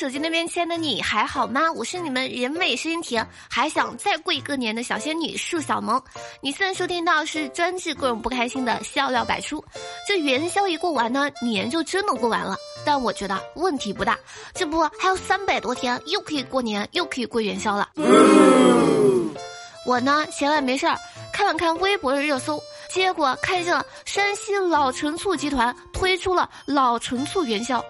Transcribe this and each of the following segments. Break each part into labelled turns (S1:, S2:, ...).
S1: 手机那边亲爱的你还好吗？我是你们人美声甜，还想再过一个年的小仙女树小萌。你现在收听到是专治各种不开心的笑料百出。这元宵一过完呢，年就真的过完了。但我觉得问题不大，这不还有三百多天，又可以过年，又可以过元宵了。我呢，闲来没事儿看了看微博的热搜，结果看见了山西老陈醋集团推出了老陈醋元宵。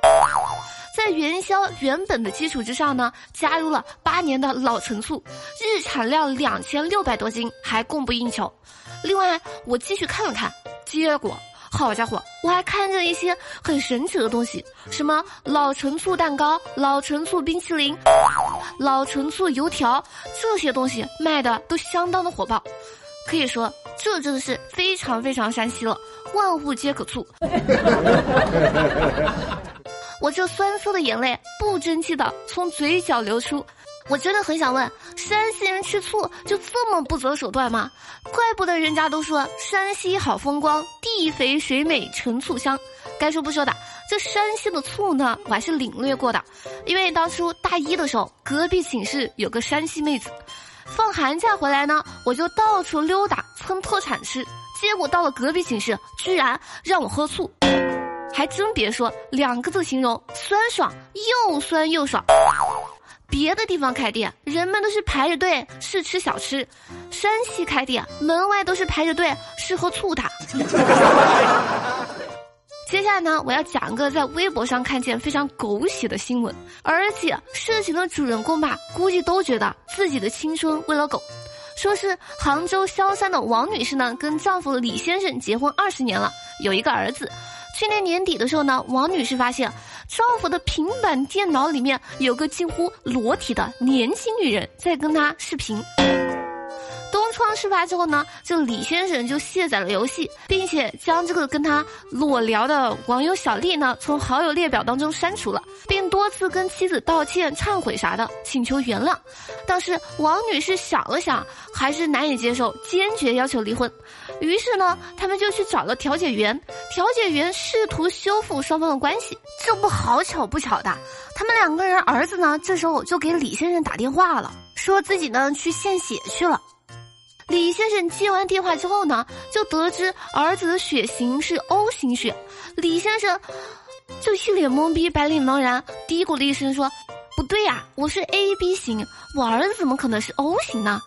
S1: 在元宵原本的基础之上呢，加入了八年的老陈醋，日产量两千六百多斤，还供不应求。另外，我继续看了看，结果，好家伙，我还看见一些很神奇的东西，什么老陈醋蛋糕、老陈醋冰淇淋、老陈醋油条，这些东西卖的都相当的火爆。可以说，这真的是非常非常山西了，万物皆可醋。我这酸涩的眼泪不争气的从嘴角流出，我真的很想问：山西人吃醋就这么不择手段吗？怪不得人家都说山西好风光，地肥水美陈醋香。该说不说的，这山西的醋呢，我还是领略过的，因为当初大一的时候，隔壁寝室有个山西妹子，放寒假回来呢，我就到处溜达蹭特产吃，结果到了隔壁寝室，居然让我喝醋。还真别说，两个字形容酸爽，又酸又爽。别的地方开店，人们都是排着队试吃小吃；山西开店，门外都是排着队试喝醋的。接下来呢，我要讲一个在微博上看见非常狗血的新闻，而且事情的主人公吧，估计都觉得自己的青春喂了狗。说是杭州萧山的王女士呢，跟丈夫李先生结婚二十年了，有一个儿子。去年年底的时候呢，王女士发现丈夫的平板电脑里面有个近乎裸体的年轻女人在跟他视频。东窗事发之后呢，这李先生就卸载了游戏，并且将这个跟他裸聊的网友小丽呢从好友列表当中删除了，并多次跟妻子道歉、忏悔啥的，请求原谅。但是王女士想了想，还是难以接受，坚决要求离婚。于是呢，他们就去找了调解员，调解员试图修复双方的关系。这不好巧不巧的，他们两个人儿子呢，这时候就给李先生打电话了，说自己呢去献血去了。李先生接完电话之后呢，就得知儿子的血型是 O 型血。李先生就一脸懵逼、白脸茫然，嘀咕了一声说：“不对呀，我是 AB 型，我儿子怎么可能是 O 型呢？”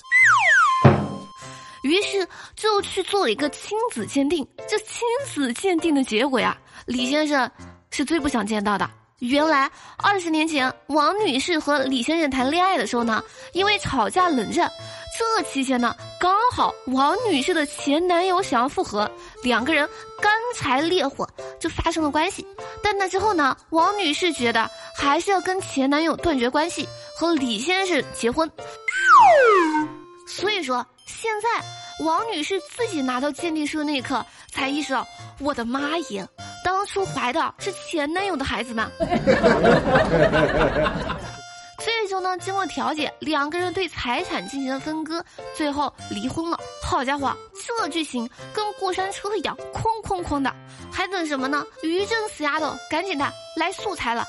S1: 于是就去做了一个亲子鉴定。这亲子鉴定的结果呀，李先生是最不想见到的。原来二十年前，王女士和李先生谈恋爱的时候呢，因为吵架冷战。这期间呢，刚好王女士的前男友想要复合，两个人干柴烈火就发生了关系。但那之后呢，王女士觉得还是要跟前男友断绝关系，和李先生结婚。所以说，现在王女士自己拿到鉴定书的那一刻，才意识到，我的妈耶，当初怀的是前男友的孩子呢。最终呢，经过调解，两个人对财产进行了分割，最后离婚了。好家伙，这剧情跟过山车一样，哐哐哐的，还等什么呢？于正死丫头，赶紧的来素材了，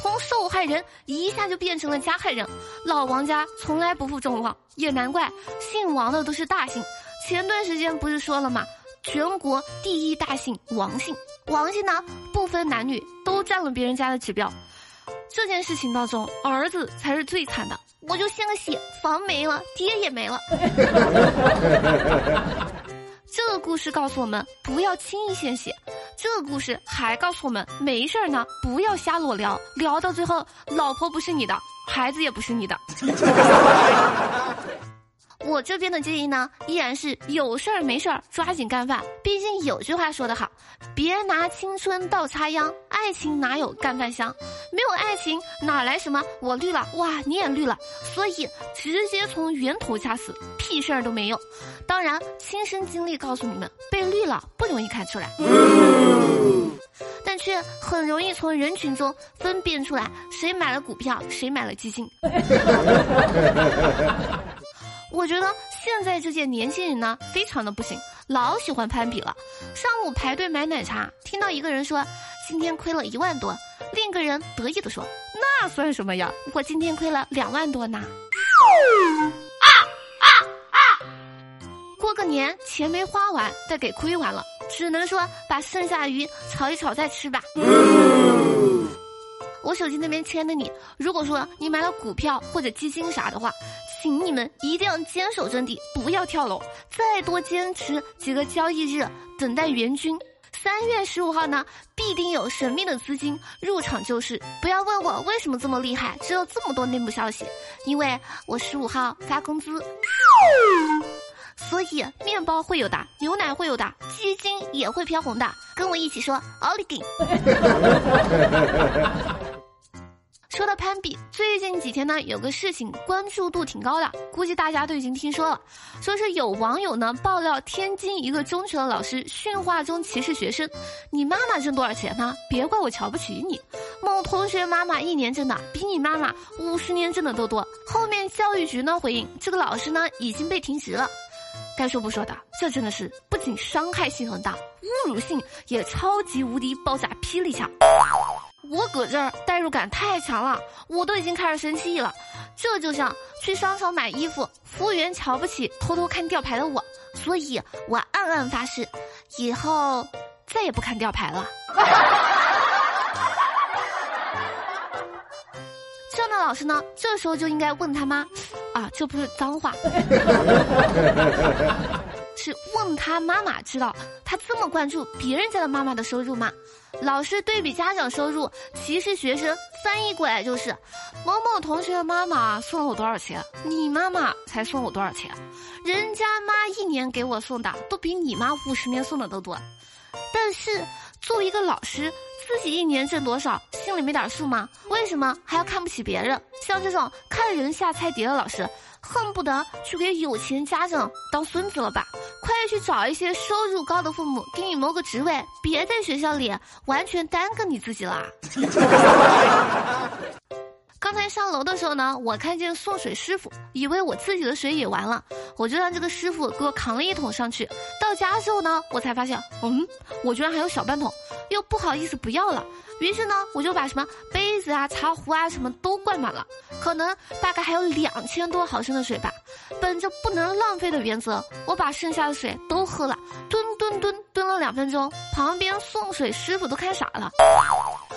S1: 从受害人一下就变成了加害人。老王家从来不负众望，也难怪姓王的都是大姓。前段时间不是说了吗？全国第一大姓王姓，王姓呢不分男女，都占了别人家的指标。这件事情当中，儿子才是最惨的。我就献个血，房没了，爹也没了。这个故事告诉我们不要轻易献血。这个故事还告诉我们，没事儿呢，不要瞎裸聊，聊到最后，老婆不是你的，孩子也不是你的。我这边的建议呢，依然是有事儿没事儿抓紧干饭。毕竟有句话说得好，别拿青春倒插秧，爱情哪有干饭香？没有爱情哪来什么我绿了哇你也绿了？所以直接从源头掐死，屁事儿都没有。当然，亲身经历告诉你们，被绿了不容易看出来，但却很容易从人群中分辨出来谁买了股票，谁买了基金。我觉得现在这届年轻人呢，非常的不行，老喜欢攀比了。上午排队买奶茶，听到一个人说：“今天亏了一万多。另一个人得意的说：“那算什么呀？我今天亏了两万多呢。”啊啊啊！过个年钱没花完，但给亏完了，只能说把剩下鱼炒一炒再吃吧。我手机那边签的你，如果说你买了股票或者基金啥的话，请你们一定要坚守阵地，不要跳楼，再多坚持几个交易日，等待援军。三月十五号呢，必定有神秘的资金入场救市。不要问我为什么这么厉害，知道这么多内幕消息，因为我十五号发工资，所以面包会有的，牛奶会有的，基金也会飘红的。跟我一起说，奥利给！说到攀比，最近几天呢，有个事情关注度挺高的，估计大家都已经听说了。说是有网友呢爆料，天津一个中学的老师训话中歧视学生。你妈妈挣多少钱呢？别怪我瞧不起你。某同学妈妈一年挣的比你妈妈五十年挣的都多。后面教育局呢回应，这个老师呢已经被停职了。该说不说的，这真的是不仅伤害性很大，侮辱性也超级无敌爆炸霹雳强。我搁这儿代入感太强了，我都已经开始生气了。这就像去商场买衣服，服务员瞧不起偷偷看吊牌的我，所以我暗暗发誓，以后再也不看吊牌了。这样的老师呢，这时候就应该问他妈，啊，这不是脏话。是问他妈妈知道他这么关注别人家的妈妈的收入吗？老师对比家长收入歧视学生，翻译过来就是某某同学的妈妈送了我多少钱，你妈妈才送我多少钱？人家妈一年给我送的都比你妈五十年送的都多。但是作为一个老师，自己一年挣多少，心里没点数吗？为什么还要看不起别人？像这种看人下菜碟的老师。恨不得去给有钱家长当孙子了吧？快去找一些收入高的父母给你谋个职位，别在学校里完全耽搁你自己啦。刚才上楼的时候呢，我看见送水师傅，以为我自己的水也完了，我就让这个师傅给我扛了一桶上去。到家之后呢，我才发现，嗯，我居然还有小半桶，又不好意思不要了。于是呢，我就把什么杯子啊、茶壶啊什么都灌满了，可能大概还有两千多毫升的水吧。本着不能浪费的原则，我把剩下的水都喝了，蹲蹲蹲蹲了两分钟，旁边送水师傅都看傻了。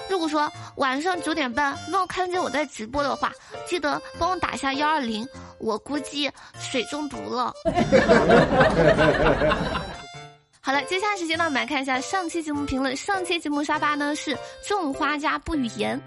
S1: 如果说晚上九点半没有看见我在直播的话，记得帮我打一下幺二零，我估计水中毒了。好了，接下来时间呢，我们来看一下上期节目评论。上期节目沙发呢是种花家不语言。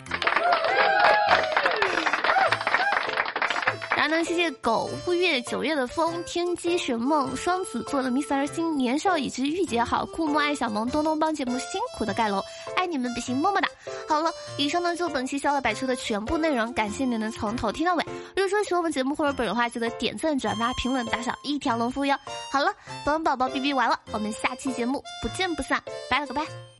S1: 然后呢，谢谢狗五月九月的风，天机玄梦双子座的 Miss 二星，年少已知御姐好，酷木爱小萌，东东帮节目辛苦的盖楼，爱你们比心，么么哒。好了，以上呢就本期笑乐百出的全部内容，感谢你能从头听到尾。如果说喜欢我们节目或者本人的话，记得点赞、转发、评论、打赏一条龙服务哟。好了，本宝宝哔哔完了，我们下期节目不见不散，拜了个拜。